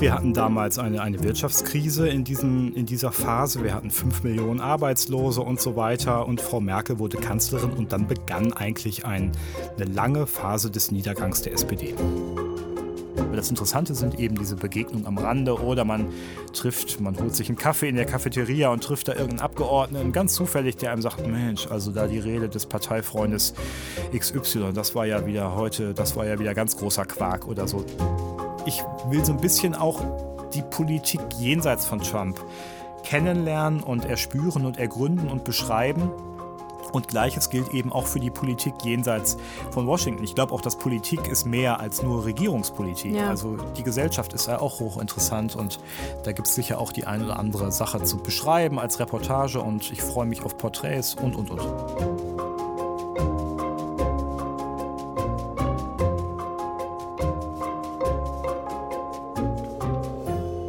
Wir hatten damals eine, eine Wirtschaftskrise in, diesen, in dieser Phase. Wir hatten fünf Millionen Arbeitslose und so weiter. Und Frau Merkel wurde Kanzlerin und dann begann eigentlich ein, eine lange Phase des Niedergangs der SPD. Das Interessante sind eben diese Begegnungen am Rande oder man trifft, man holt sich einen Kaffee in der Cafeteria und trifft da irgendeinen Abgeordneten, ganz zufällig, der einem sagt, Mensch, also da die Rede des Parteifreundes XY, das war ja wieder heute, das war ja wieder ganz großer Quark oder so. Ich will so ein bisschen auch die Politik jenseits von Trump kennenlernen und erspüren und ergründen und beschreiben und gleiches gilt eben auch für die Politik jenseits von Washington. Ich glaube auch, dass Politik ist mehr als nur Regierungspolitik. Ja. Also die Gesellschaft ist ja auch hochinteressant und da gibt es sicher auch die eine oder andere Sache zu beschreiben als Reportage und ich freue mich auf Porträts und und und.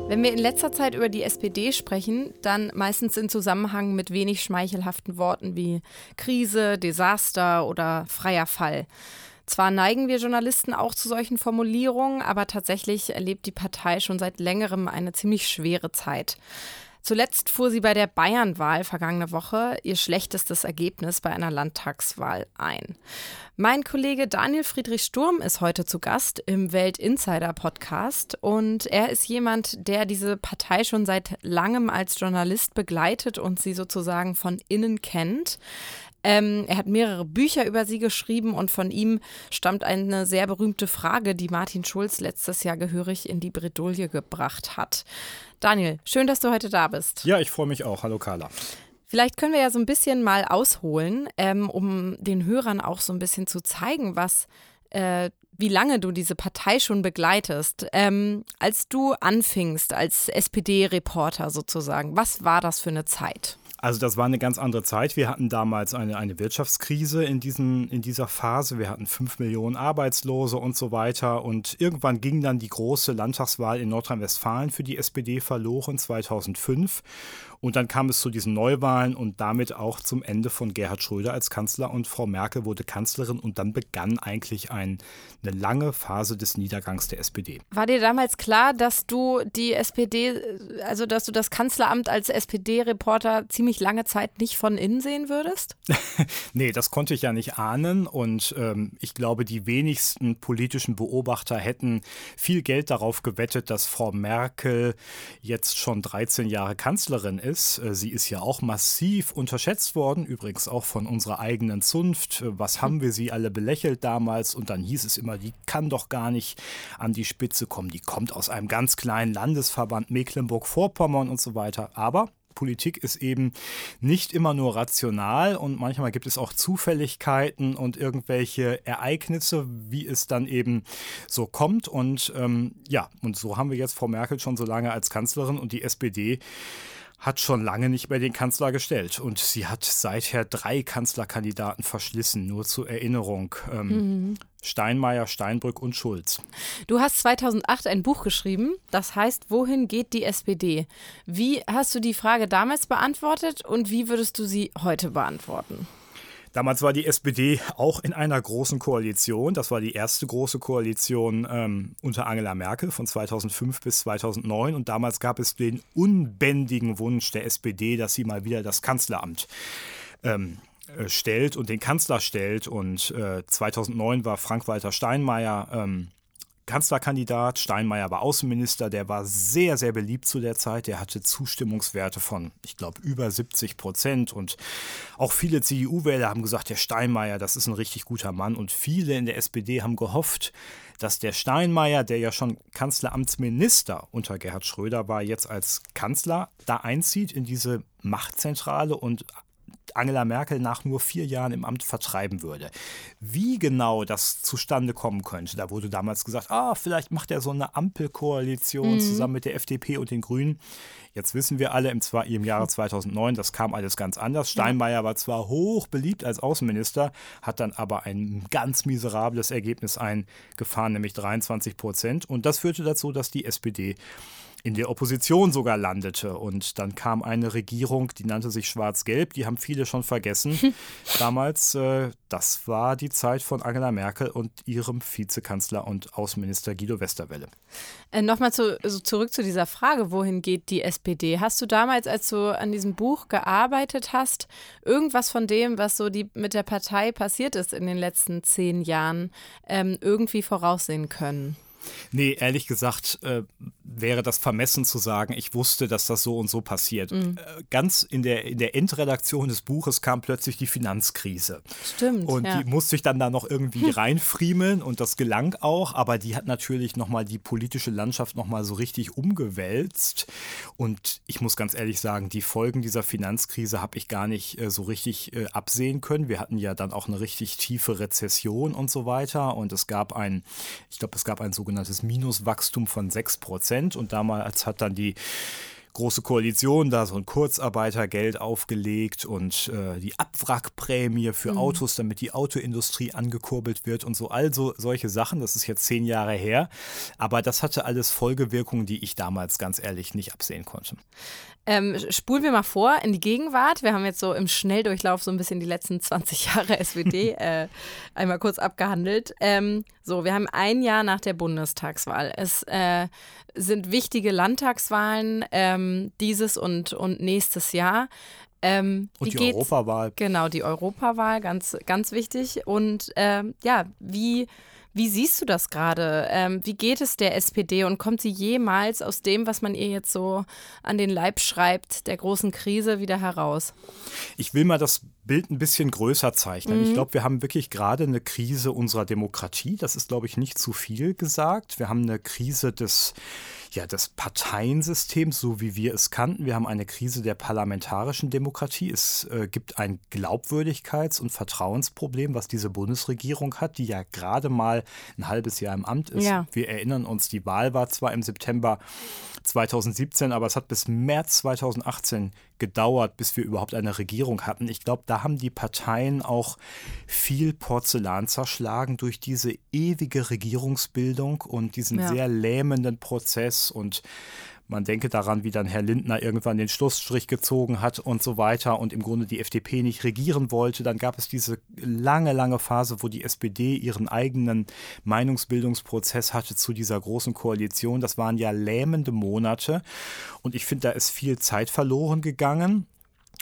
Wenn wir in letzter Zeit über die SPD sprechen, dann meistens in Zusammenhang mit wenig schmeichelhaften Worten wie Krise, Desaster oder freier Fall. Zwar neigen wir Journalisten auch zu solchen Formulierungen, aber tatsächlich erlebt die Partei schon seit längerem eine ziemlich schwere Zeit. Zuletzt fuhr sie bei der Bayernwahl vergangene Woche ihr schlechtestes Ergebnis bei einer Landtagswahl ein. Mein Kollege Daniel Friedrich Sturm ist heute zu Gast im Welt Insider Podcast und er ist jemand, der diese Partei schon seit langem als Journalist begleitet und sie sozusagen von innen kennt. Ähm, er hat mehrere Bücher über sie geschrieben und von ihm stammt eine sehr berühmte Frage, die Martin Schulz letztes Jahr gehörig in die Bredouille gebracht hat. Daniel, schön, dass du heute da bist. Ja, ich freue mich auch. Hallo Carla. Vielleicht können wir ja so ein bisschen mal ausholen, ähm, um den Hörern auch so ein bisschen zu zeigen, was äh, wie lange du diese Partei schon begleitest. Ähm, als du anfingst als SPD-Reporter sozusagen, was war das für eine Zeit? Also das war eine ganz andere Zeit. Wir hatten damals eine, eine Wirtschaftskrise in, diesen, in dieser Phase. Wir hatten fünf Millionen Arbeitslose und so weiter. Und irgendwann ging dann die große Landtagswahl in Nordrhein-Westfalen für die SPD verloren 2005. Und dann kam es zu diesen Neuwahlen und damit auch zum Ende von Gerhard Schröder als Kanzler und Frau Merkel wurde Kanzlerin und dann begann eigentlich ein, eine lange Phase des Niedergangs der SPD. War dir damals klar, dass du die SPD, also dass du das Kanzleramt als SPD-Reporter ziemlich lange Zeit nicht von innen sehen würdest? nee, das konnte ich ja nicht ahnen und ähm, ich glaube, die wenigsten politischen Beobachter hätten viel Geld darauf gewettet, dass Frau Merkel jetzt schon 13 Jahre Kanzlerin ist ist. Äh, sie ist ja auch massiv unterschätzt worden, übrigens auch von unserer eigenen Zunft. Äh, was haben wir sie alle belächelt damals? Und dann hieß es immer, die kann doch gar nicht an die Spitze kommen. Die kommt aus einem ganz kleinen Landesverband Mecklenburg-Vorpommern und so weiter. Aber Politik ist eben nicht immer nur rational und manchmal gibt es auch Zufälligkeiten und irgendwelche Ereignisse, wie es dann eben so kommt. Und ähm, ja, und so haben wir jetzt Frau Merkel schon so lange als Kanzlerin und die SPD hat schon lange nicht mehr den Kanzler gestellt. Und sie hat seither drei Kanzlerkandidaten verschlissen, nur zur Erinnerung. Ähm, mhm. Steinmeier, Steinbrück und Schulz. Du hast 2008 ein Buch geschrieben, das heißt Wohin geht die SPD? Wie hast du die Frage damals beantwortet und wie würdest du sie heute beantworten? Damals war die SPD auch in einer großen Koalition. Das war die erste große Koalition ähm, unter Angela Merkel von 2005 bis 2009. Und damals gab es den unbändigen Wunsch der SPD, dass sie mal wieder das Kanzleramt ähm, äh, stellt und den Kanzler stellt. Und äh, 2009 war Frank-Walter Steinmeier ähm, Kanzlerkandidat. Steinmeier war Außenminister. Der war sehr, sehr beliebt zu der Zeit. Der hatte Zustimmungswerte von, ich glaube, über 70 Prozent. Und auch viele CDU-Wähler haben gesagt, der Steinmeier, das ist ein richtig guter Mann. Und viele in der SPD haben gehofft, dass der Steinmeier, der ja schon Kanzleramtsminister unter Gerhard Schröder war, jetzt als Kanzler da einzieht in diese Machtzentrale und Angela Merkel nach nur vier Jahren im Amt vertreiben würde. Wie genau das zustande kommen könnte, da wurde damals gesagt, ah, vielleicht macht er so eine Ampelkoalition mhm. zusammen mit der FDP und den Grünen. Jetzt wissen wir alle, im, im Jahre 2009, das kam alles ganz anders. Steinmeier war zwar hoch beliebt als Außenminister, hat dann aber ein ganz miserables Ergebnis eingefahren, nämlich 23 Prozent. Und das führte dazu, dass die SPD in der Opposition sogar landete. Und dann kam eine Regierung, die nannte sich Schwarz-Gelb, die haben viele schon vergessen. Damals, äh, das war die Zeit von Angela Merkel und ihrem Vizekanzler und Außenminister Guido Westerwelle. Äh, Nochmal zu, also zurück zu dieser Frage, wohin geht die SPD? Hast du damals, als du an diesem Buch gearbeitet hast, irgendwas von dem, was so die, mit der Partei passiert ist in den letzten zehn Jahren, ähm, irgendwie voraussehen können? Nee, ehrlich gesagt äh, wäre das vermessen zu sagen, ich wusste, dass das so und so passiert. Mhm. Äh, ganz in der, in der Endredaktion des Buches kam plötzlich die Finanzkrise. Stimmt. Und ja. die musste ich dann da noch irgendwie reinfriemeln und das gelang auch, aber die hat natürlich nochmal die politische Landschaft nochmal so richtig umgewälzt. Und ich muss ganz ehrlich sagen, die Folgen dieser Finanzkrise habe ich gar nicht äh, so richtig äh, absehen können. Wir hatten ja dann auch eine richtig tiefe Rezession und so weiter. Und es gab ein, ich glaube, es gab ein sogenanntes sogenanntes Minuswachstum von 6 Prozent. Und damals hat dann die Große Koalition da so ein Kurzarbeitergeld aufgelegt und äh, die Abwrackprämie für mhm. Autos, damit die Autoindustrie angekurbelt wird und so. Also solche Sachen, das ist jetzt zehn Jahre her. Aber das hatte alles Folgewirkungen, die ich damals ganz ehrlich nicht absehen konnte. Ähm, spulen wir mal vor in die Gegenwart. Wir haben jetzt so im Schnelldurchlauf so ein bisschen die letzten 20 Jahre SWD äh, einmal kurz abgehandelt. Ähm, so, wir haben ein Jahr nach der Bundestagswahl. Es äh, sind wichtige Landtagswahlen ähm, dieses und, und nächstes Jahr. Ähm, und die geht's? Europawahl. Genau, die Europawahl, ganz, ganz wichtig. Und ähm, ja, wie wie siehst du das gerade? Ähm, wie geht es der SPD und kommt sie jemals aus dem, was man ihr jetzt so an den Leib schreibt, der großen Krise wieder heraus? Ich will mal das Bild ein bisschen größer zeichnen. Mhm. Ich glaube, wir haben wirklich gerade eine Krise unserer Demokratie. Das ist, glaube ich, nicht zu viel gesagt. Wir haben eine Krise des ja, des Parteiensystems, so wie wir es kannten. Wir haben eine Krise der parlamentarischen Demokratie. Es äh, gibt ein Glaubwürdigkeits- und Vertrauensproblem, was diese Bundesregierung hat, die ja gerade mal ein halbes Jahr im Amt ist. Ja. Wir erinnern uns, die Wahl war zwar im September 2017, aber es hat bis März 2018 gedauert, bis wir überhaupt eine Regierung hatten. Ich glaube, da haben die Parteien auch viel Porzellan zerschlagen durch diese ewige Regierungsbildung und diesen ja. sehr lähmenden Prozess und man denke daran, wie dann Herr Lindner irgendwann den Schlussstrich gezogen hat und so weiter und im Grunde die FDP nicht regieren wollte. Dann gab es diese lange, lange Phase, wo die SPD ihren eigenen Meinungsbildungsprozess hatte zu dieser großen Koalition. Das waren ja lähmende Monate und ich finde, da ist viel Zeit verloren gegangen.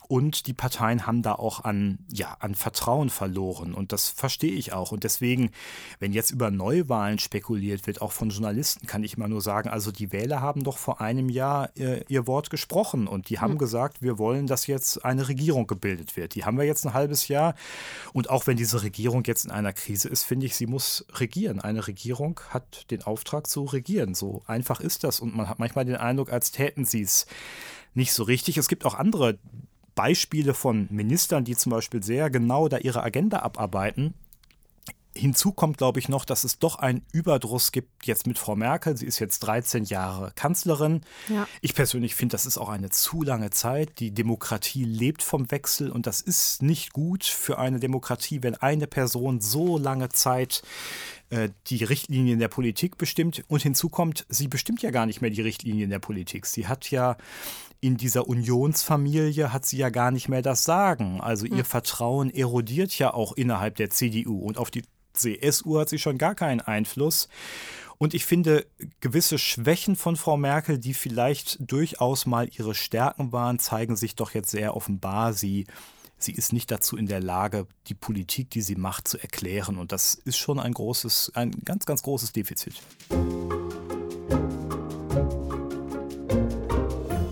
Und die Parteien haben da auch an, ja, an Vertrauen verloren. Und das verstehe ich auch. Und deswegen, wenn jetzt über Neuwahlen spekuliert wird, auch von Journalisten, kann ich immer nur sagen, also die Wähler haben doch vor einem Jahr äh, ihr Wort gesprochen und die haben mhm. gesagt, wir wollen, dass jetzt eine Regierung gebildet wird. Die haben wir jetzt ein halbes Jahr. Und auch wenn diese Regierung jetzt in einer Krise ist, finde ich, sie muss regieren. Eine Regierung hat den Auftrag zu regieren. So einfach ist das. Und man hat manchmal den Eindruck, als täten sie es nicht so richtig. Es gibt auch andere Beispiele von Ministern, die zum Beispiel sehr genau da ihre Agenda abarbeiten. Hinzu kommt, glaube ich, noch, dass es doch einen Überdruss gibt jetzt mit Frau Merkel. Sie ist jetzt 13 Jahre Kanzlerin. Ja. Ich persönlich finde, das ist auch eine zu lange Zeit. Die Demokratie lebt vom Wechsel und das ist nicht gut für eine Demokratie, wenn eine Person so lange Zeit äh, die Richtlinien der Politik bestimmt. Und hinzu kommt, sie bestimmt ja gar nicht mehr die Richtlinien der Politik. Sie hat ja in dieser Unionsfamilie hat sie ja gar nicht mehr das Sagen. Also ihr hm. Vertrauen erodiert ja auch innerhalb der CDU und auf die CSU hat sie schon gar keinen Einfluss. Und ich finde, gewisse Schwächen von Frau Merkel, die vielleicht durchaus mal ihre Stärken waren, zeigen sich doch jetzt sehr offenbar. Sie, sie ist nicht dazu in der Lage, die Politik, die sie macht, zu erklären. Und das ist schon ein großes, ein ganz, ganz großes Defizit.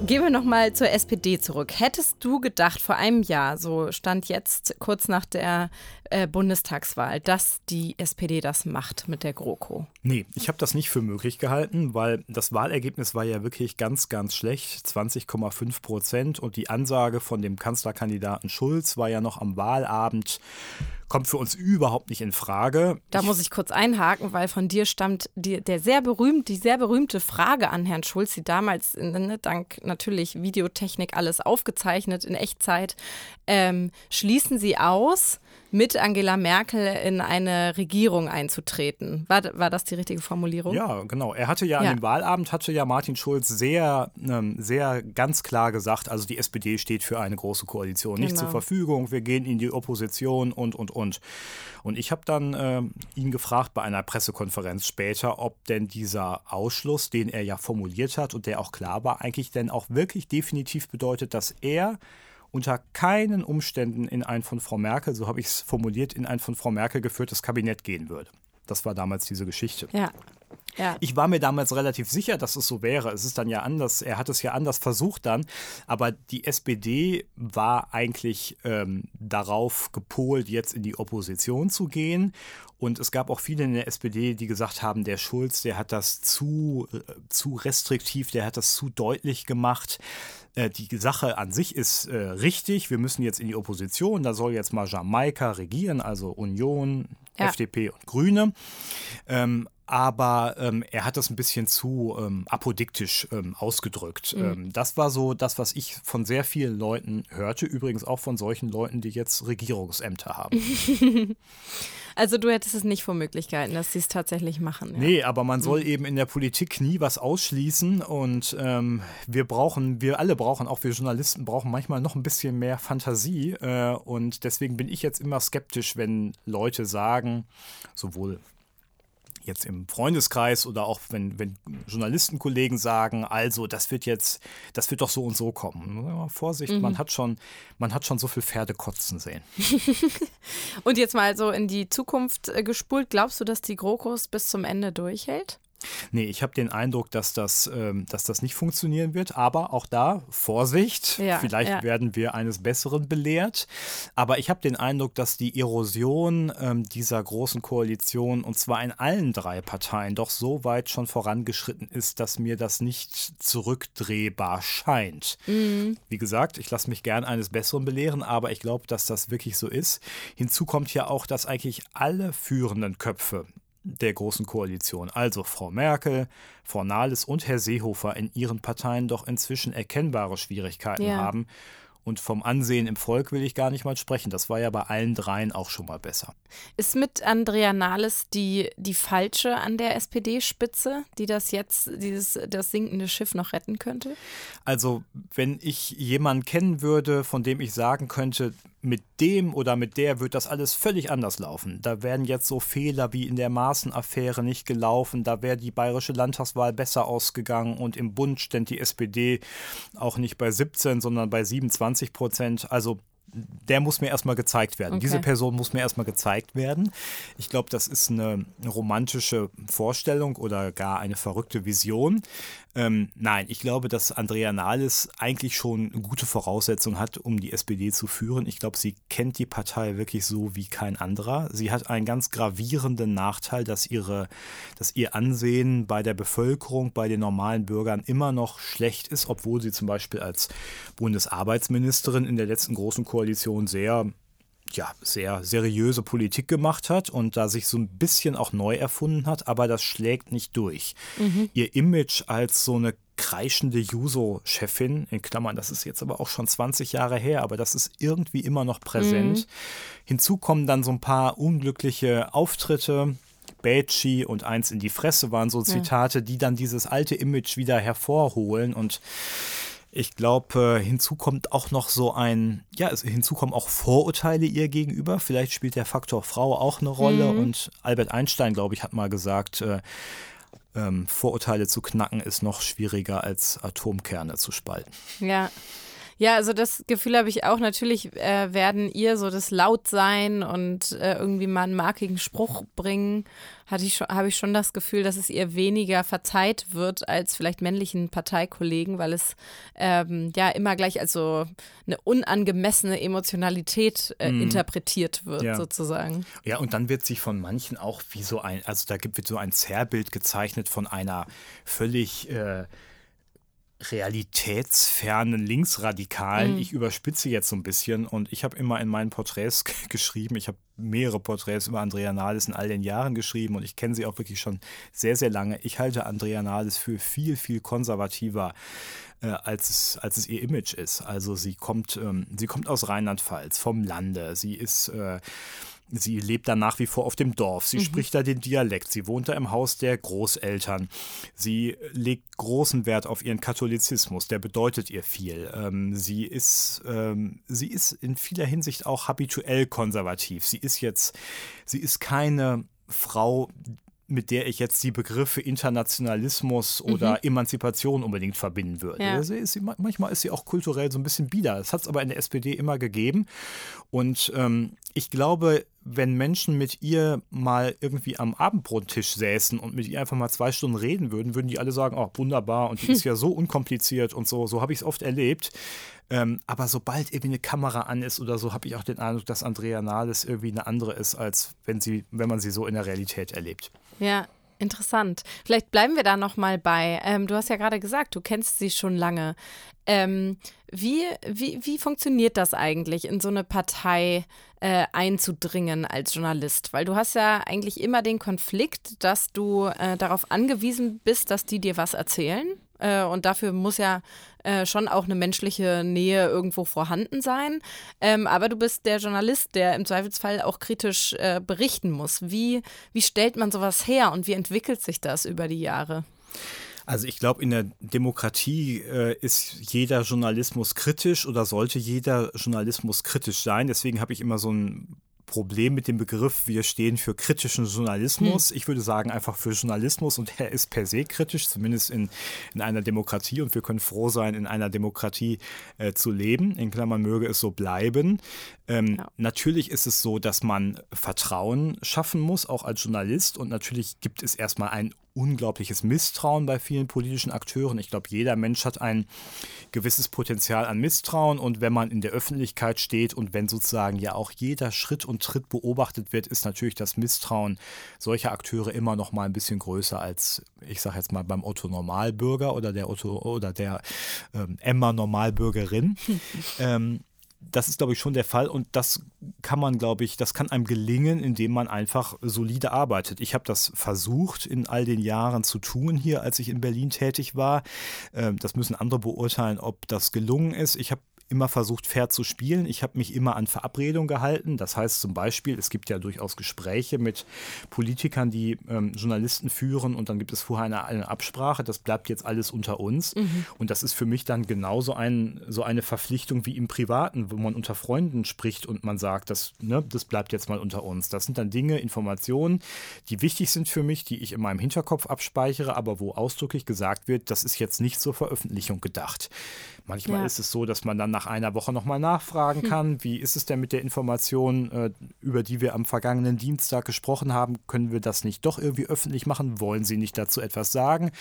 Gehen wir nochmal zur SPD zurück. Hättest du gedacht vor einem Jahr, so stand jetzt kurz nach der äh, Bundestagswahl, dass die SPD das macht mit der GroKo? Nee, ich habe das nicht für möglich gehalten, weil das Wahlergebnis war ja wirklich ganz, ganz schlecht, 20,5 Prozent. Und die Ansage von dem Kanzlerkandidaten Schulz war ja noch am Wahlabend, kommt für uns überhaupt nicht in Frage. Da muss ich kurz einhaken, weil von dir stammt die, der sehr berühmt, die sehr berühmte Frage an Herrn Schulz, die damals ne, dank natürlich Videotechnik alles aufgezeichnet in Echtzeit. Ähm, schließen Sie aus, mit Angela Merkel in eine Regierung einzutreten. War, war das die richtige Formulierung? Ja, genau. Er hatte ja, ja. an dem Wahlabend hatte ja Martin Schulz sehr, ähm, sehr ganz klar gesagt, also die SPD steht für eine große Koalition nicht genau. zur Verfügung, wir gehen in die Opposition und, und, und. Und ich habe dann äh, ihn gefragt bei einer Pressekonferenz später, ob denn dieser Ausschluss, den er ja formuliert hat und der auch klar war, eigentlich denn auch wirklich definitiv bedeutet, dass er unter keinen Umständen in ein von Frau Merkel, so habe ich es formuliert, in ein von Frau Merkel geführtes Kabinett gehen würde. Das war damals diese Geschichte. Ja. Ja. Ich war mir damals relativ sicher, dass es so wäre. Es ist dann ja anders, er hat es ja anders versucht dann, aber die SPD war eigentlich ähm, darauf gepolt, jetzt in die Opposition zu gehen. Und es gab auch viele in der SPD, die gesagt haben, der Schulz, der hat das zu, äh, zu restriktiv, der hat das zu deutlich gemacht. Äh, die Sache an sich ist äh, richtig. Wir müssen jetzt in die Opposition. Da soll jetzt mal Jamaika regieren, also Union, ja. FDP und Grüne. Ähm, aber ähm, er hat das ein bisschen zu ähm, apodiktisch ähm, ausgedrückt. Mhm. Ähm, das war so das, was ich von sehr vielen Leuten hörte, übrigens auch von solchen Leuten, die jetzt Regierungsämter haben. also du hättest es nicht vor Möglichkeiten, dass sie es tatsächlich machen. Ja. Nee, aber man soll mhm. eben in der Politik nie was ausschließen und ähm, wir brauchen, wir alle brauchen, auch wir Journalisten brauchen manchmal noch ein bisschen mehr Fantasie äh, und deswegen bin ich jetzt immer skeptisch, wenn Leute sagen, sowohl jetzt im Freundeskreis oder auch wenn, wenn Journalistenkollegen sagen, also das wird jetzt, das wird doch so und so kommen. Vorsicht, mhm. man hat schon, man hat schon so viel Pferde kotzen sehen. und jetzt mal so in die Zukunft äh, gespult, glaubst du, dass die GroKos bis zum Ende durchhält? Nee, ich habe den Eindruck, dass das, ähm, dass das nicht funktionieren wird. Aber auch da, Vorsicht, ja, vielleicht ja. werden wir eines Besseren belehrt. Aber ich habe den Eindruck, dass die Erosion ähm, dieser großen Koalition, und zwar in allen drei Parteien, doch so weit schon vorangeschritten ist, dass mir das nicht zurückdrehbar scheint. Mhm. Wie gesagt, ich lasse mich gern eines Besseren belehren, aber ich glaube, dass das wirklich so ist. Hinzu kommt ja auch, dass eigentlich alle führenden Köpfe der Großen Koalition, also Frau Merkel, Frau Nahles und Herr Seehofer in ihren Parteien doch inzwischen erkennbare Schwierigkeiten ja. haben und vom Ansehen im Volk will ich gar nicht mal sprechen. Das war ja bei allen dreien auch schon mal besser. Ist mit Andrea Nahles die, die falsche an der SPD-Spitze, die das jetzt, dieses, das sinkende Schiff noch retten könnte? Also, wenn ich jemanden kennen würde, von dem ich sagen könnte, mit dem oder mit der wird das alles völlig anders laufen. Da werden jetzt so Fehler wie in der Maßenaffäre nicht gelaufen, da wäre die bayerische Landtagswahl besser ausgegangen und im Bund stand die SPD auch nicht bei 17, sondern bei 27 20 Prozent. Also der muss mir erstmal gezeigt werden. Okay. Diese Person muss mir erstmal gezeigt werden. Ich glaube, das ist eine romantische Vorstellung oder gar eine verrückte Vision. Ähm, nein, ich glaube, dass Andrea Nahles eigentlich schon gute Voraussetzungen hat, um die SPD zu führen. Ich glaube, sie kennt die Partei wirklich so wie kein anderer. Sie hat einen ganz gravierenden Nachteil, dass, ihre, dass ihr Ansehen bei der Bevölkerung, bei den normalen Bürgern immer noch schlecht ist, obwohl sie zum Beispiel als Bundesarbeitsministerin in der letzten großen Koalition sehr ja, sehr seriöse Politik gemacht hat und da sich so ein bisschen auch neu erfunden hat, aber das schlägt nicht durch. Mhm. Ihr Image als so eine kreischende Juso-Chefin, in Klammern, das ist jetzt aber auch schon 20 Jahre her, aber das ist irgendwie immer noch präsent. Mhm. Hinzu kommen dann so ein paar unglückliche Auftritte. Bätschi und eins in die Fresse waren so Zitate, ja. die dann dieses alte Image wieder hervorholen und ich glaube, äh, hinzu kommt auch noch so ein, ja, hinzu kommen auch Vorurteile ihr gegenüber. Vielleicht spielt der Faktor Frau auch eine Rolle. Mhm. Und Albert Einstein, glaube ich, hat mal gesagt, äh, ähm, Vorurteile zu knacken ist noch schwieriger als Atomkerne zu spalten. Ja. Ja, also das Gefühl habe ich auch. Natürlich äh, werden ihr so das Lautsein und äh, irgendwie mal einen markigen Spruch bringen, hatte ich schon, habe ich schon das Gefühl, dass es ihr weniger verzeiht wird als vielleicht männlichen Parteikollegen, weil es ähm, ja immer gleich als so eine unangemessene Emotionalität äh, mm. interpretiert wird, ja. sozusagen. Ja, und dann wird sich von manchen auch wie so ein, also da gibt wird so ein Zerrbild gezeichnet von einer völlig äh, realitätsfernen Linksradikalen. Mhm. Ich überspitze jetzt so ein bisschen und ich habe immer in meinen Porträts geschrieben, ich habe mehrere Porträts über Andrea Nahles in all den Jahren geschrieben und ich kenne sie auch wirklich schon sehr, sehr lange. Ich halte Andrea Nahles für viel, viel konservativer äh, als, es, als es ihr Image ist. Also sie kommt, ähm, sie kommt aus Rheinland-Pfalz, vom Lande. Sie ist äh, Sie lebt da nach wie vor auf dem Dorf. Sie mhm. spricht da den Dialekt. Sie wohnt da im Haus der Großeltern. Sie legt großen Wert auf ihren Katholizismus. Der bedeutet ihr viel. Ähm, sie, ist, ähm, sie ist in vieler Hinsicht auch habituell konservativ. Sie ist jetzt, sie ist keine Frau, mit der ich jetzt die Begriffe Internationalismus oder mhm. Emanzipation unbedingt verbinden würde. Ja. Also ist sie, manchmal ist sie auch kulturell so ein bisschen bieder. Das hat es aber in der SPD immer gegeben. Und ähm, ich glaube, wenn Menschen mit ihr mal irgendwie am Abendbrottisch säßen und mit ihr einfach mal zwei Stunden reden würden, würden die alle sagen, oh, wunderbar und die ist ja so unkompliziert und so. So habe ich es oft erlebt. Ähm, aber sobald irgendwie eine Kamera an ist oder so, habe ich auch den Eindruck, dass Andrea Nahles irgendwie eine andere ist, als wenn sie, wenn man sie so in der Realität erlebt. Ja, Interessant. Vielleicht bleiben wir da noch mal bei. Ähm, du hast ja gerade gesagt, du kennst sie schon lange. Ähm, wie, wie, wie funktioniert das eigentlich, in so eine Partei äh, einzudringen als Journalist? Weil du hast ja eigentlich immer den Konflikt, dass du äh, darauf angewiesen bist, dass die dir was erzählen. Äh, und dafür muss ja äh, schon auch eine menschliche Nähe irgendwo vorhanden sein. Ähm, aber du bist der Journalist, der im Zweifelsfall auch kritisch äh, berichten muss. Wie, wie stellt man sowas her und wie entwickelt sich das über die Jahre? Also ich glaube, in der Demokratie äh, ist jeder Journalismus kritisch oder sollte jeder Journalismus kritisch sein. Deswegen habe ich immer so ein Problem mit dem Begriff, wir stehen für kritischen Journalismus. Hm. Ich würde sagen einfach für Journalismus und er ist per se kritisch, zumindest in, in einer Demokratie und wir können froh sein, in einer Demokratie äh, zu leben. In Klammern möge es so bleiben. Ähm, ja. Natürlich ist es so, dass man Vertrauen schaffen muss, auch als Journalist und natürlich gibt es erstmal ein unglaubliches Misstrauen bei vielen politischen Akteuren. Ich glaube, jeder Mensch hat ein gewisses Potenzial an Misstrauen und wenn man in der Öffentlichkeit steht und wenn sozusagen ja auch jeder Schritt und Tritt beobachtet wird, ist natürlich das Misstrauen solcher Akteure immer noch mal ein bisschen größer als, ich sage jetzt mal, beim Otto Normalbürger oder der Otto oder der ähm, Emma Normalbürgerin. ähm, das ist, glaube ich, schon der Fall und das kann man, glaube ich, das kann einem gelingen, indem man einfach solide arbeitet. Ich habe das versucht in all den Jahren zu tun hier, als ich in Berlin tätig war. Ähm, das müssen andere beurteilen, ob das gelungen ist. Ich habe immer versucht, fair zu spielen. Ich habe mich immer an Verabredungen gehalten. Das heißt zum Beispiel, es gibt ja durchaus Gespräche mit Politikern, die ähm, Journalisten führen und dann gibt es vorher eine, eine, Absprache. Das bleibt jetzt alles unter uns. Mhm. Und das ist für mich dann genauso ein, so eine Verpflichtung wie im Privaten, wo man unter Freunden spricht und man sagt, das, ne, das bleibt jetzt mal unter uns. Das sind dann Dinge, Informationen, die wichtig sind für mich, die ich in meinem Hinterkopf abspeichere, aber wo ausdrücklich gesagt wird, das ist jetzt nicht zur Veröffentlichung gedacht. Manchmal ja. ist es so, dass man dann nach einer Woche nochmal nachfragen hm. kann. Wie ist es denn mit der Information, äh, über die wir am vergangenen Dienstag gesprochen haben? Können wir das nicht doch irgendwie öffentlich machen? Wollen Sie nicht dazu etwas sagen?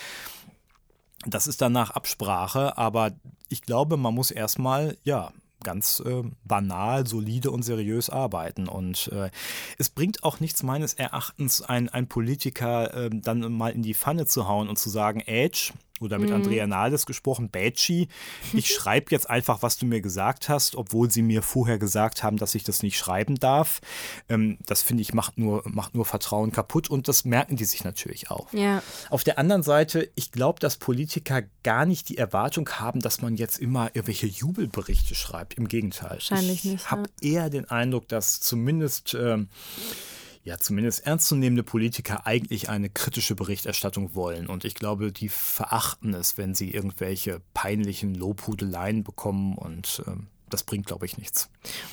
Das ist dann nach Absprache, aber ich glaube, man muss erstmal, ja, ganz äh, banal, solide und seriös arbeiten. Und äh, es bringt auch nichts meines Erachtens, ein, ein Politiker äh, dann mal in die Pfanne zu hauen und zu sagen, Edge, oder mit mhm. Andrea Nahles gesprochen, Bätschi. Ich schreibe jetzt einfach, was du mir gesagt hast, obwohl sie mir vorher gesagt haben, dass ich das nicht schreiben darf. Ähm, das finde ich macht nur, macht nur Vertrauen kaputt und das merken die sich natürlich auch. Ja. Auf der anderen Seite, ich glaube, dass Politiker gar nicht die Erwartung haben, dass man jetzt immer irgendwelche Jubelberichte schreibt. Im Gegenteil. Wahrscheinlich ich nicht. Ich habe ja. eher den Eindruck, dass zumindest. Ähm, ja zumindest ernstzunehmende Politiker eigentlich eine kritische Berichterstattung wollen. Und ich glaube, die verachten es, wenn sie irgendwelche peinlichen Lobhudeleien bekommen und ähm, das bringt, glaube ich, nichts.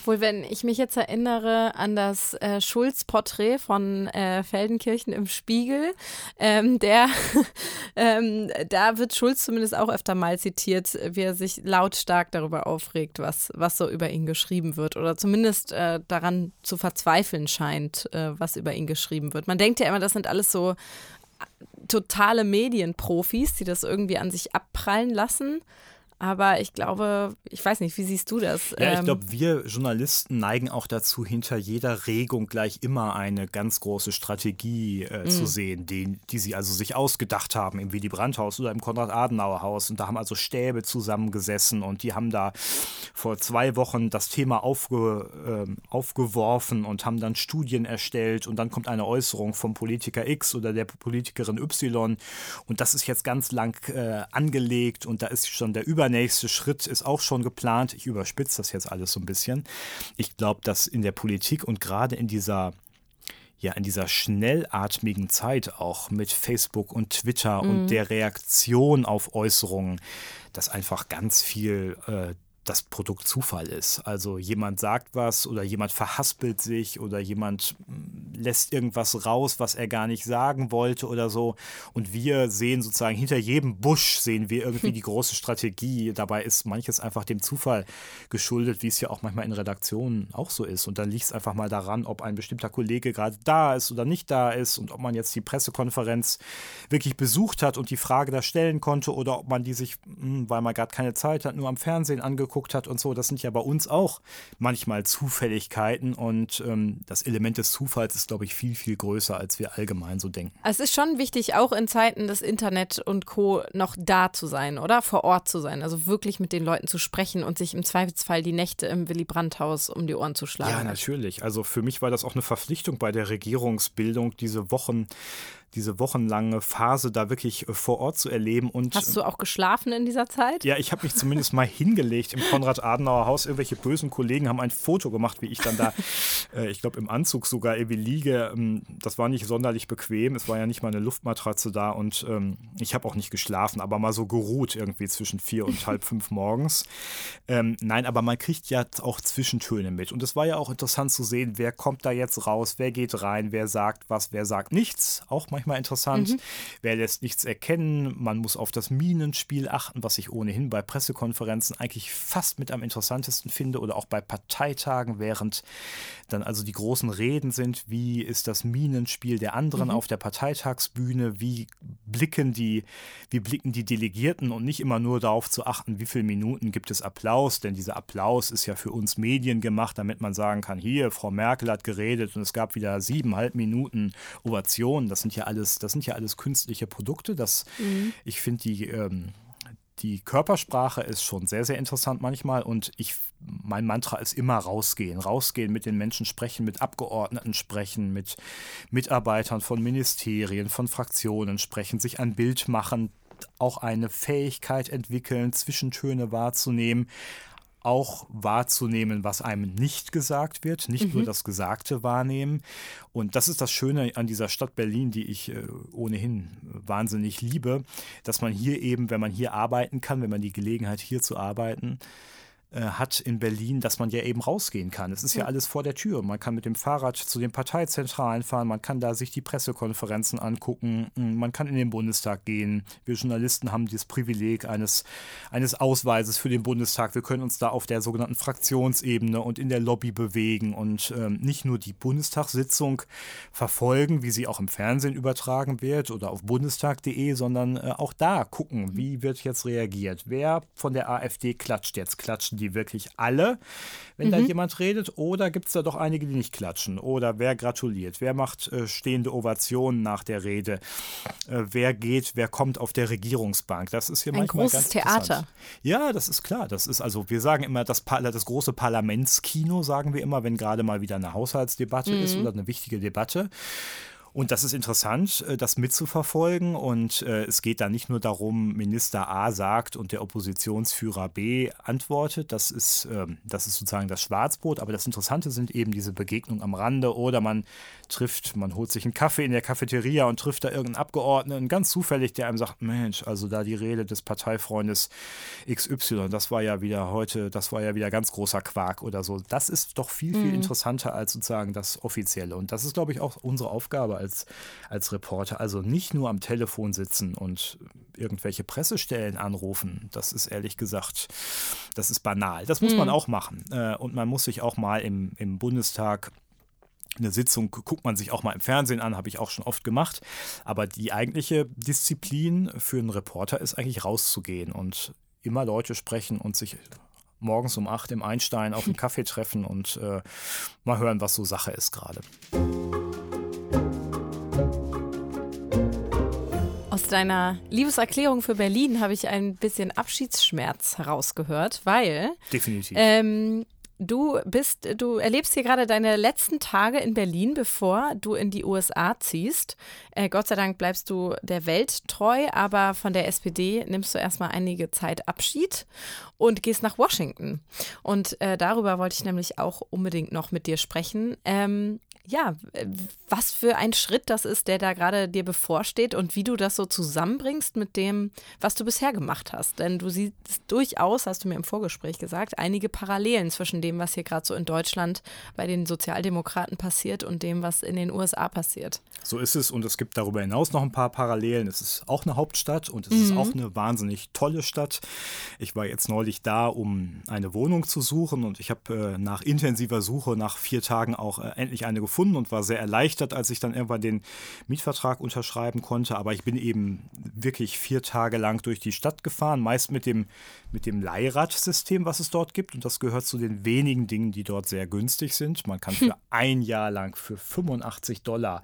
Wohl, wenn ich mich jetzt erinnere an das äh, Schulz-Porträt von äh, Feldenkirchen im Spiegel, ähm, der, ähm, da wird Schulz zumindest auch öfter mal zitiert, wie er sich lautstark darüber aufregt, was, was so über ihn geschrieben wird oder zumindest äh, daran zu verzweifeln scheint, äh, was über ihn geschrieben wird. Man denkt ja immer, das sind alles so äh, totale Medienprofis, die das irgendwie an sich abprallen lassen. Aber ich glaube, ich weiß nicht, wie siehst du das? Ja, ich ähm, glaube, wir Journalisten neigen auch dazu, hinter jeder Regung gleich immer eine ganz große Strategie äh, zu mhm. sehen, die, die sie also sich ausgedacht haben im Willy Brandt-Haus oder im Konrad-Adenauer-Haus. Und da haben also Stäbe zusammengesessen und die haben da vor zwei Wochen das Thema aufge, äh, aufgeworfen und haben dann Studien erstellt und dann kommt eine Äußerung vom Politiker X oder der Politikerin Y und das ist jetzt ganz lang äh, angelegt und da ist schon der Über nächste Schritt ist auch schon geplant. Ich überspitze das jetzt alles so ein bisschen. Ich glaube, dass in der Politik und gerade in dieser ja in dieser schnellatmigen Zeit auch mit Facebook und Twitter mhm. und der Reaktion auf Äußerungen, dass einfach ganz viel äh, das Produkt Zufall ist. Also jemand sagt was oder jemand verhaspelt sich oder jemand hm, lässt irgendwas raus, was er gar nicht sagen wollte oder so. Und wir sehen sozusagen hinter jedem Busch sehen wir irgendwie die große Strategie. Dabei ist manches einfach dem Zufall geschuldet, wie es ja auch manchmal in Redaktionen auch so ist. Und dann liegt es einfach mal daran, ob ein bestimmter Kollege gerade da ist oder nicht da ist und ob man jetzt die Pressekonferenz wirklich besucht hat und die Frage da stellen konnte oder ob man die sich, hm, weil man gerade keine Zeit hat, nur am Fernsehen angeguckt angeguckt hat und so, das sind ja bei uns auch manchmal Zufälligkeiten und ähm, das Element des Zufalls ist, glaube ich, viel, viel größer, als wir allgemein so denken. Es ist schon wichtig, auch in Zeiten des Internet und Co. noch da zu sein, oder? Vor Ort zu sein, also wirklich mit den Leuten zu sprechen und sich im Zweifelsfall die Nächte im Willy Brandt-Haus um die Ohren zu schlagen. Ja, natürlich. Also für mich war das auch eine Verpflichtung bei der Regierungsbildung, diese Wochen diese wochenlange Phase da wirklich äh, vor Ort zu erleben. Und, Hast du auch geschlafen in dieser Zeit? Ja, ich habe mich zumindest mal hingelegt im Konrad-Adenauer-Haus. Irgendwelche bösen Kollegen haben ein Foto gemacht, wie ich dann da, äh, ich glaube, im Anzug sogar irgendwie liege. Ähm, das war nicht sonderlich bequem. Es war ja nicht mal eine Luftmatratze da und ähm, ich habe auch nicht geschlafen, aber mal so geruht irgendwie zwischen vier und halb fünf morgens. Ähm, nein, aber man kriegt ja auch Zwischentöne mit. Und es war ja auch interessant zu sehen, wer kommt da jetzt raus, wer geht rein, wer sagt was, wer sagt nichts. Auch mal manchmal interessant. Mhm. Wer lässt nichts erkennen? Man muss auf das Minenspiel achten, was ich ohnehin bei Pressekonferenzen eigentlich fast mit am interessantesten finde oder auch bei Parteitagen, während dann also die großen Reden sind. Wie ist das Minenspiel der anderen mhm. auf der Parteitagsbühne? Wie blicken die, wie blicken die Delegierten und nicht immer nur darauf zu achten, wie viele Minuten gibt es Applaus, denn dieser Applaus ist ja für uns Medien gemacht, damit man sagen kann, hier, Frau Merkel hat geredet und es gab wieder siebeneinhalb Minuten Ovation. Das sind ja alles, das sind ja alles künstliche Produkte. Das, mhm. ich finde die, ähm, die Körpersprache ist schon sehr, sehr interessant manchmal und ich, mein Mantra ist immer rausgehen. Rausgehen, mit den Menschen sprechen, mit Abgeordneten sprechen, mit Mitarbeitern von Ministerien, von Fraktionen sprechen, sich ein Bild machen, auch eine Fähigkeit entwickeln, Zwischentöne wahrzunehmen auch wahrzunehmen, was einem nicht gesagt wird, nicht mhm. nur das Gesagte wahrnehmen. Und das ist das Schöne an dieser Stadt Berlin, die ich äh, ohnehin wahnsinnig liebe, dass man hier eben, wenn man hier arbeiten kann, wenn man die Gelegenheit hier zu arbeiten, äh, hat in Berlin, dass man ja eben rausgehen kann. Es ist ja. alles vor der Tür. Man kann mit dem Fahrrad zu den Parteizentralen fahren, man kann da sich die Pressekonferenzen angucken, hm, man kann in den Bundestag gehen. Wir Journalisten haben das Privileg eines, eines Ausweises für den Bundestag. Wir können uns da auf der sogenannten Fraktionsebene und in der Lobby bewegen und ähm, nicht nur die Bundestagssitzung verfolgen, wie sie auch im Fernsehen übertragen wird oder auf bundestag.de, sondern äh, auch da gucken, wie wird jetzt reagiert. Wer von der AfD klatscht jetzt? Klatschen die wirklich alle, wenn mhm. da jemand redet? Oder gibt es da doch einige, die nicht klatschen? Oder wer gratuliert? Wer macht äh, stehende Ovationen nach der Rede? Äh, wer geht, wer kommt auf der Regierungsbank? Das ist hier Ein manchmal großes Theater. Ja, das ist klar. Das ist also, wir sagen immer, das, das große Parlamentskino, sagen wir immer, wenn gerade mal wieder eine Haushaltsdebatte mhm. ist oder eine wichtige Debatte. Und das ist interessant, äh, das mitzuverfolgen. Und äh, es geht da nicht nur darum, Minister A sagt und der Oppositionsführer B antwortet. Das ist, ähm, das ist sozusagen das Schwarzbrot. Aber das Interessante sind eben diese Begegnungen am Rande oder man trifft, man holt sich einen Kaffee in der Cafeteria und trifft da irgendeinen Abgeordneten, ganz zufällig, der einem sagt, Mensch, also da die Rede des Parteifreundes XY, das war ja wieder heute, das war ja wieder ganz großer Quark oder so. Das ist doch viel, viel mhm. interessanter als sozusagen das Offizielle. Und das ist, glaube ich, auch unsere Aufgabe als, als Reporter. Also nicht nur am Telefon sitzen und irgendwelche Pressestellen anrufen. Das ist ehrlich gesagt, das ist banal. Das muss mhm. man auch machen. Äh, und man muss sich auch mal im, im Bundestag eine Sitzung guckt man sich auch mal im Fernsehen an, habe ich auch schon oft gemacht. Aber die eigentliche Disziplin für einen Reporter ist eigentlich rauszugehen und immer Leute sprechen und sich morgens um acht im Einstein auf einen Kaffee treffen und äh, mal hören, was so Sache ist gerade. Aus deiner Liebeserklärung für Berlin habe ich ein bisschen Abschiedsschmerz herausgehört, weil Definitiv. Ähm, Du bist, du erlebst hier gerade deine letzten Tage in Berlin, bevor du in die USA ziehst. Äh, Gott sei Dank bleibst du der Welt treu, aber von der SPD nimmst du erstmal einige Zeit Abschied und gehst nach Washington. Und äh, darüber wollte ich nämlich auch unbedingt noch mit dir sprechen. Ähm, ja, was für ein Schritt das ist, der da gerade dir bevorsteht und wie du das so zusammenbringst mit dem, was du bisher gemacht hast. Denn du siehst durchaus, hast du mir im Vorgespräch gesagt, einige Parallelen zwischen dem, was hier gerade so in Deutschland bei den Sozialdemokraten passiert und dem, was in den USA passiert. So ist es und es gibt darüber hinaus noch ein paar Parallelen. Es ist auch eine Hauptstadt und es mhm. ist auch eine wahnsinnig tolle Stadt. Ich war jetzt neulich da, um eine Wohnung zu suchen und ich habe äh, nach intensiver Suche nach vier Tagen auch äh, endlich eine gefunden gefunden und war sehr erleichtert, als ich dann irgendwann den Mietvertrag unterschreiben konnte. Aber ich bin eben wirklich vier Tage lang durch die Stadt gefahren, meist mit dem, mit dem Leihradsystem, was es dort gibt. Und das gehört zu den wenigen Dingen, die dort sehr günstig sind. Man kann für ein Jahr lang für 85 Dollar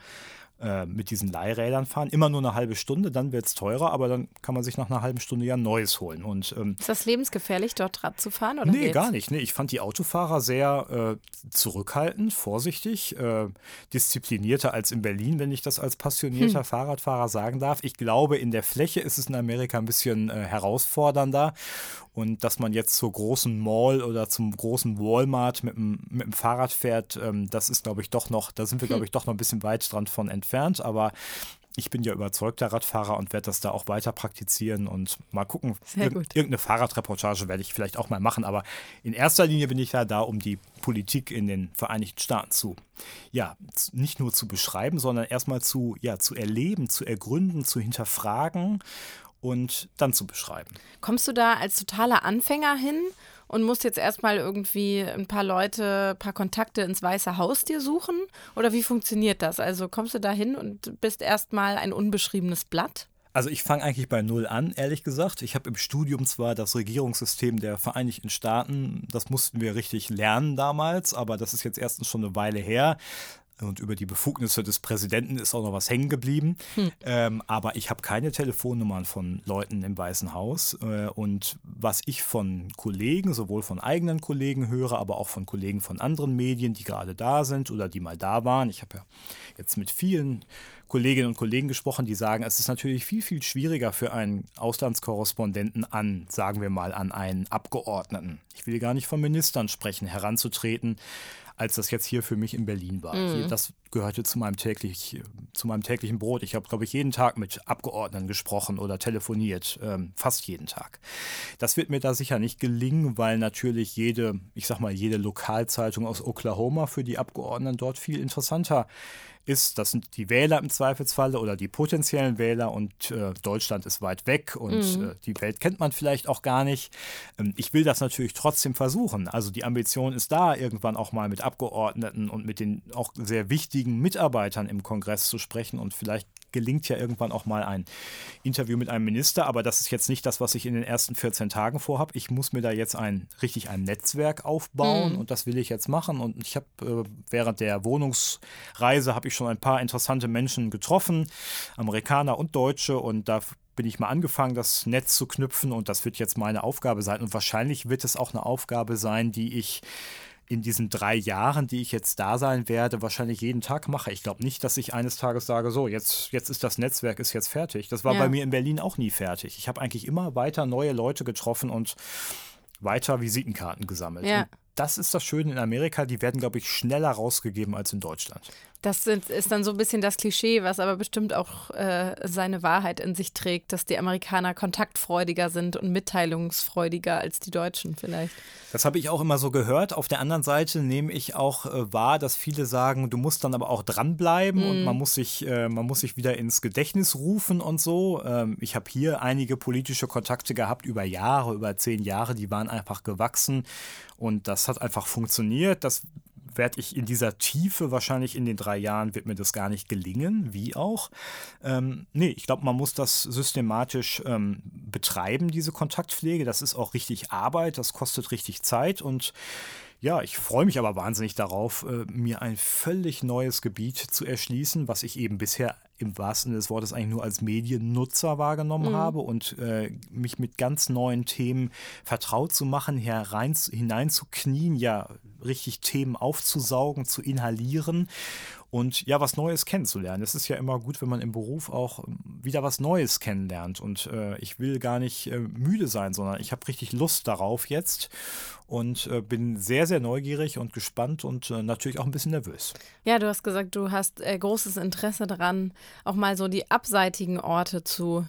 äh, mit diesen Leihrädern fahren. Immer nur eine halbe Stunde, dann wird es teurer, aber dann kann man sich nach einer halben Stunde ja ein neues holen. Und, ähm, ist das lebensgefährlich, dort Rad zu fahren? Oder nee, geht's? gar nicht. Nee, ich fand die Autofahrer sehr äh, zurückhaltend, vorsichtig, äh, disziplinierter als in Berlin, wenn ich das als passionierter hm. Fahrradfahrer sagen darf. Ich glaube, in der Fläche ist es in Amerika ein bisschen äh, herausfordernder. Und dass man jetzt zur großen Mall oder zum großen Walmart mit dem, mit dem Fahrrad fährt, ähm, das ist, glaube ich, doch noch, da sind wir, glaube hm. ich, doch noch ein bisschen weit dran von entfernt. Aber ich bin ja überzeugter Radfahrer und werde das da auch weiter praktizieren und mal gucken. Ir irgendeine Fahrradreportage werde ich vielleicht auch mal machen, aber in erster Linie bin ich ja da, um die Politik in den Vereinigten Staaten zu, ja, nicht nur zu beschreiben, sondern erstmal zu, ja, zu erleben, zu ergründen, zu hinterfragen und dann zu beschreiben. Kommst du da als totaler Anfänger hin und musst jetzt erstmal irgendwie ein paar Leute, ein paar Kontakte ins Weiße Haus dir suchen? Oder wie funktioniert das? Also kommst du da hin und bist erstmal ein unbeschriebenes Blatt? Also ich fange eigentlich bei Null an, ehrlich gesagt. Ich habe im Studium zwar das Regierungssystem der Vereinigten Staaten, das mussten wir richtig lernen damals, aber das ist jetzt erstens schon eine Weile her. Und über die Befugnisse des Präsidenten ist auch noch was hängen geblieben. Hm. Ähm, aber ich habe keine Telefonnummern von Leuten im Weißen Haus. Äh, und was ich von Kollegen, sowohl von eigenen Kollegen höre, aber auch von Kollegen von anderen Medien, die gerade da sind oder die mal da waren. Ich habe ja jetzt mit vielen Kolleginnen und Kollegen gesprochen, die sagen, es ist natürlich viel, viel schwieriger für einen Auslandskorrespondenten an, sagen wir mal, an einen Abgeordneten. Ich will gar nicht von Ministern sprechen, heranzutreten als das jetzt hier für mich in Berlin war. Mhm. Das gehörte zu meinem, täglich, zu meinem täglichen Brot. Ich habe, glaube ich, jeden Tag mit Abgeordneten gesprochen oder telefoniert, ähm, fast jeden Tag. Das wird mir da sicher nicht gelingen, weil natürlich jede, ich sag mal, jede Lokalzeitung aus Oklahoma für die Abgeordneten dort viel interessanter ist, das sind die Wähler im Zweifelsfalle oder die potenziellen Wähler und äh, Deutschland ist weit weg und mhm. äh, die Welt kennt man vielleicht auch gar nicht. Ähm, ich will das natürlich trotzdem versuchen. Also die Ambition ist da, irgendwann auch mal mit Abgeordneten und mit den auch sehr wichtigen Mitarbeitern im Kongress zu sprechen und vielleicht gelingt ja irgendwann auch mal ein Interview mit einem Minister, aber das ist jetzt nicht das, was ich in den ersten 14 Tagen vorhabe. Ich muss mir da jetzt ein richtig ein Netzwerk aufbauen mhm. und das will ich jetzt machen. Und ich habe äh, während der Wohnungsreise habe ich schon ein paar interessante Menschen getroffen, Amerikaner und Deutsche, und da bin ich mal angefangen, das Netz zu knüpfen und das wird jetzt meine Aufgabe sein. Und wahrscheinlich wird es auch eine Aufgabe sein, die ich in diesen drei Jahren, die ich jetzt da sein werde, wahrscheinlich jeden Tag mache. Ich glaube nicht, dass ich eines Tages sage, so, jetzt, jetzt ist das Netzwerk ist jetzt fertig. Das war ja. bei mir in Berlin auch nie fertig. Ich habe eigentlich immer weiter neue Leute getroffen und weiter Visitenkarten gesammelt. Ja. das ist das Schöne in Amerika, die werden, glaube ich, schneller rausgegeben als in Deutschland. Das sind, ist dann so ein bisschen das Klischee, was aber bestimmt auch äh, seine Wahrheit in sich trägt, dass die Amerikaner kontaktfreudiger sind und mitteilungsfreudiger als die Deutschen vielleicht. Das habe ich auch immer so gehört. Auf der anderen Seite nehme ich auch äh, wahr, dass viele sagen, du musst dann aber auch dranbleiben mhm. und man muss, sich, äh, man muss sich wieder ins Gedächtnis rufen und so. Ähm, ich habe hier einige politische Kontakte gehabt über Jahre, über zehn Jahre, die waren einfach gewachsen und das hat einfach funktioniert. Das werde ich in dieser Tiefe wahrscheinlich in den drei Jahren, wird mir das gar nicht gelingen, wie auch. Ähm, nee, ich glaube, man muss das systematisch ähm, betreiben, diese Kontaktpflege. Das ist auch richtig Arbeit, das kostet richtig Zeit und ja, ich freue mich aber wahnsinnig darauf, äh, mir ein völlig neues Gebiet zu erschließen, was ich eben bisher im wahrsten Sinne des Wortes eigentlich nur als Mediennutzer wahrgenommen mhm. habe und äh, mich mit ganz neuen Themen vertraut zu machen, herein, hineinzuknien, ja, richtig Themen aufzusaugen, zu inhalieren und ja, was Neues kennenzulernen. Es ist ja immer gut, wenn man im Beruf auch ähm, wieder was Neues kennenlernt. Und äh, ich will gar nicht äh, müde sein, sondern ich habe richtig Lust darauf jetzt und äh, bin sehr, sehr neugierig und gespannt und äh, natürlich auch ein bisschen nervös. Ja, du hast gesagt, du hast äh, großes Interesse daran, auch mal so die abseitigen Orte zu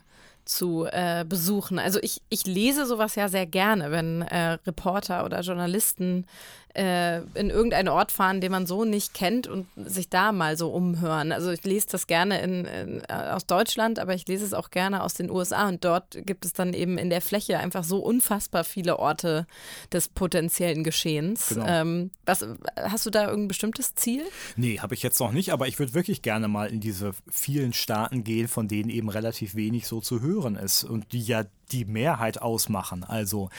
zu äh, besuchen. Also ich, ich lese sowas ja sehr gerne, wenn äh, Reporter oder Journalisten äh, in irgendeinen Ort fahren, den man so nicht kennt und sich da mal so umhören. Also ich lese das gerne in, in, äh, aus Deutschland, aber ich lese es auch gerne aus den USA und dort gibt es dann eben in der Fläche einfach so unfassbar viele Orte des potenziellen Geschehens. Genau. Ähm, was, hast du da irgendein bestimmtes Ziel? Nee, habe ich jetzt noch nicht, aber ich würde wirklich gerne mal in diese vielen Staaten gehen, von denen eben relativ wenig so zu hören ist und die ja die Mehrheit ausmachen. Also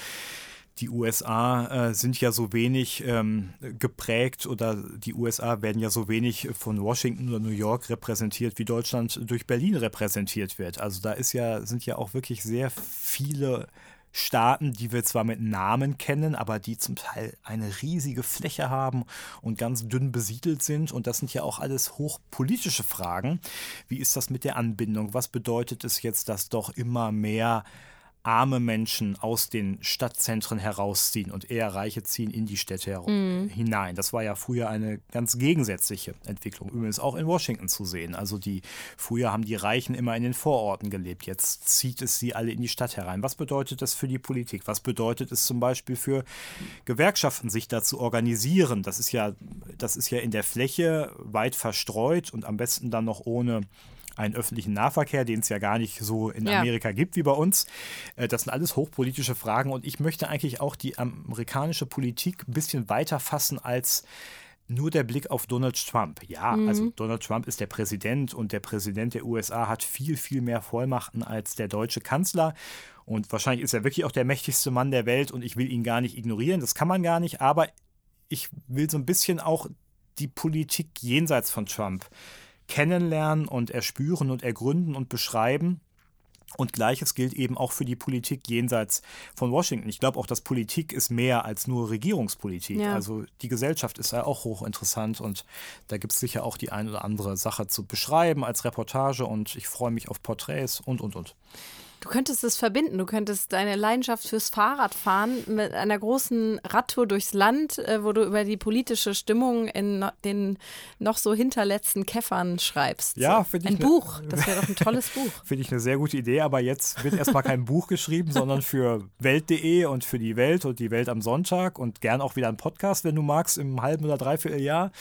die USA äh, sind ja so wenig ähm, geprägt oder die USA werden ja so wenig von Washington oder New York repräsentiert, wie Deutschland durch Berlin repräsentiert wird. Also da ist ja, sind ja auch wirklich sehr viele Staaten, die wir zwar mit Namen kennen, aber die zum Teil eine riesige Fläche haben und ganz dünn besiedelt sind. Und das sind ja auch alles hochpolitische Fragen. Wie ist das mit der Anbindung? Was bedeutet es jetzt, dass doch immer mehr arme Menschen aus den Stadtzentren herausziehen und eher Reiche ziehen in die Städte mhm. hinein. Das war ja früher eine ganz gegensätzliche Entwicklung. Übrigens auch in Washington zu sehen. Also die früher haben die Reichen immer in den Vororten gelebt. Jetzt zieht es sie alle in die Stadt herein. Was bedeutet das für die Politik? Was bedeutet es zum Beispiel für Gewerkschaften, sich da zu organisieren? Das ist ja, das ist ja in der Fläche weit verstreut und am besten dann noch ohne einen öffentlichen Nahverkehr, den es ja gar nicht so in ja. Amerika gibt wie bei uns. Äh, das sind alles hochpolitische Fragen und ich möchte eigentlich auch die amerikanische Politik ein bisschen weiter fassen als nur der Blick auf Donald Trump. Ja, mhm. also Donald Trump ist der Präsident und der Präsident der USA hat viel, viel mehr Vollmachten als der deutsche Kanzler. Und wahrscheinlich ist er wirklich auch der mächtigste Mann der Welt und ich will ihn gar nicht ignorieren. Das kann man gar nicht, aber ich will so ein bisschen auch die Politik jenseits von Trump kennenlernen und erspüren und ergründen und beschreiben. Und gleiches gilt eben auch für die Politik jenseits von Washington. Ich glaube auch, dass Politik ist mehr als nur Regierungspolitik. Ja. Also die Gesellschaft ist ja auch hochinteressant und da gibt es sicher auch die ein oder andere Sache zu beschreiben als Reportage und ich freue mich auf Porträts und, und, und. Du könntest es verbinden. Du könntest deine Leidenschaft fürs Fahrradfahren mit einer großen Radtour durchs Land, äh, wo du über die politische Stimmung in den noch so hinterletzten Käffern schreibst. Ja, finde ich. Ein ne Buch. Das wäre doch ein tolles Buch. Finde ich eine sehr gute Idee, aber jetzt wird erstmal kein Buch geschrieben, sondern für Welt.de und für die Welt und die Welt am Sonntag und gern auch wieder ein Podcast, wenn du magst, im halben oder dreiviertel Jahr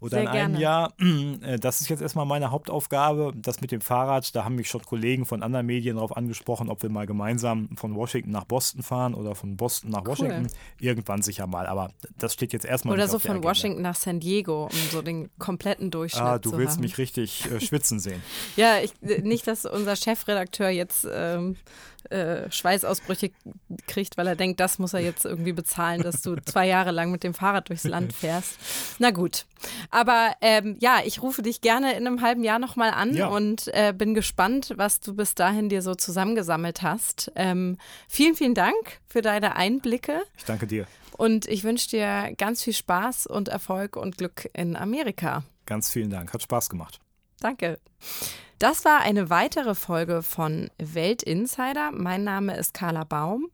oder sehr in einem gerne. Jahr. Äh, das ist jetzt erstmal meine Hauptaufgabe. Das mit dem Fahrrad, da haben mich schon Kollegen von anderen Medien darauf angesprochen gesprochen, ob wir mal gemeinsam von Washington nach Boston fahren oder von Boston nach Washington. Cool. Irgendwann sicher mal, aber das steht jetzt erstmal Oder so von Washington nach San Diego, um so den kompletten Durchschnitt ah, du willst haben. mich richtig äh, schwitzen sehen. ja, ich, nicht, dass unser Chefredakteur jetzt ähm, äh, Schweißausbrüche kriegt, weil er denkt, das muss er jetzt irgendwie bezahlen, dass du zwei Jahre lang mit dem Fahrrad durchs Land fährst. Na gut. Aber ähm, ja, ich rufe dich gerne in einem halben Jahr nochmal an ja. und äh, bin gespannt, was du bis dahin dir so zusammengesammelt hast. Ähm, vielen, vielen Dank für deine Einblicke. Ich danke dir. Und ich wünsche dir ganz viel Spaß und Erfolg und Glück in Amerika. Ganz vielen Dank. Hat Spaß gemacht. Danke. Das war eine weitere Folge von Welt Insider. Mein Name ist Carla Baum.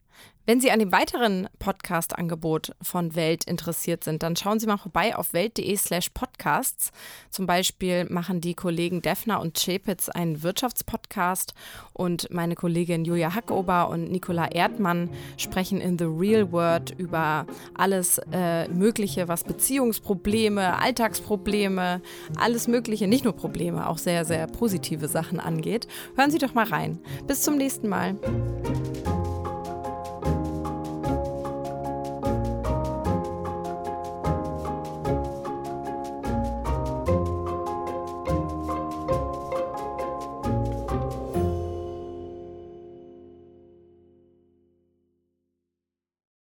Wenn Sie an dem weiteren Podcast-Angebot von Welt interessiert sind, dann schauen Sie mal vorbei auf welt.de/slash podcasts. Zum Beispiel machen die Kollegen Defner und Chepitz einen Wirtschaftspodcast und meine Kollegin Julia Hackober und Nicola Erdmann sprechen in The Real World über alles äh, Mögliche, was Beziehungsprobleme, Alltagsprobleme, alles Mögliche, nicht nur Probleme, auch sehr, sehr positive Sachen angeht. Hören Sie doch mal rein. Bis zum nächsten Mal.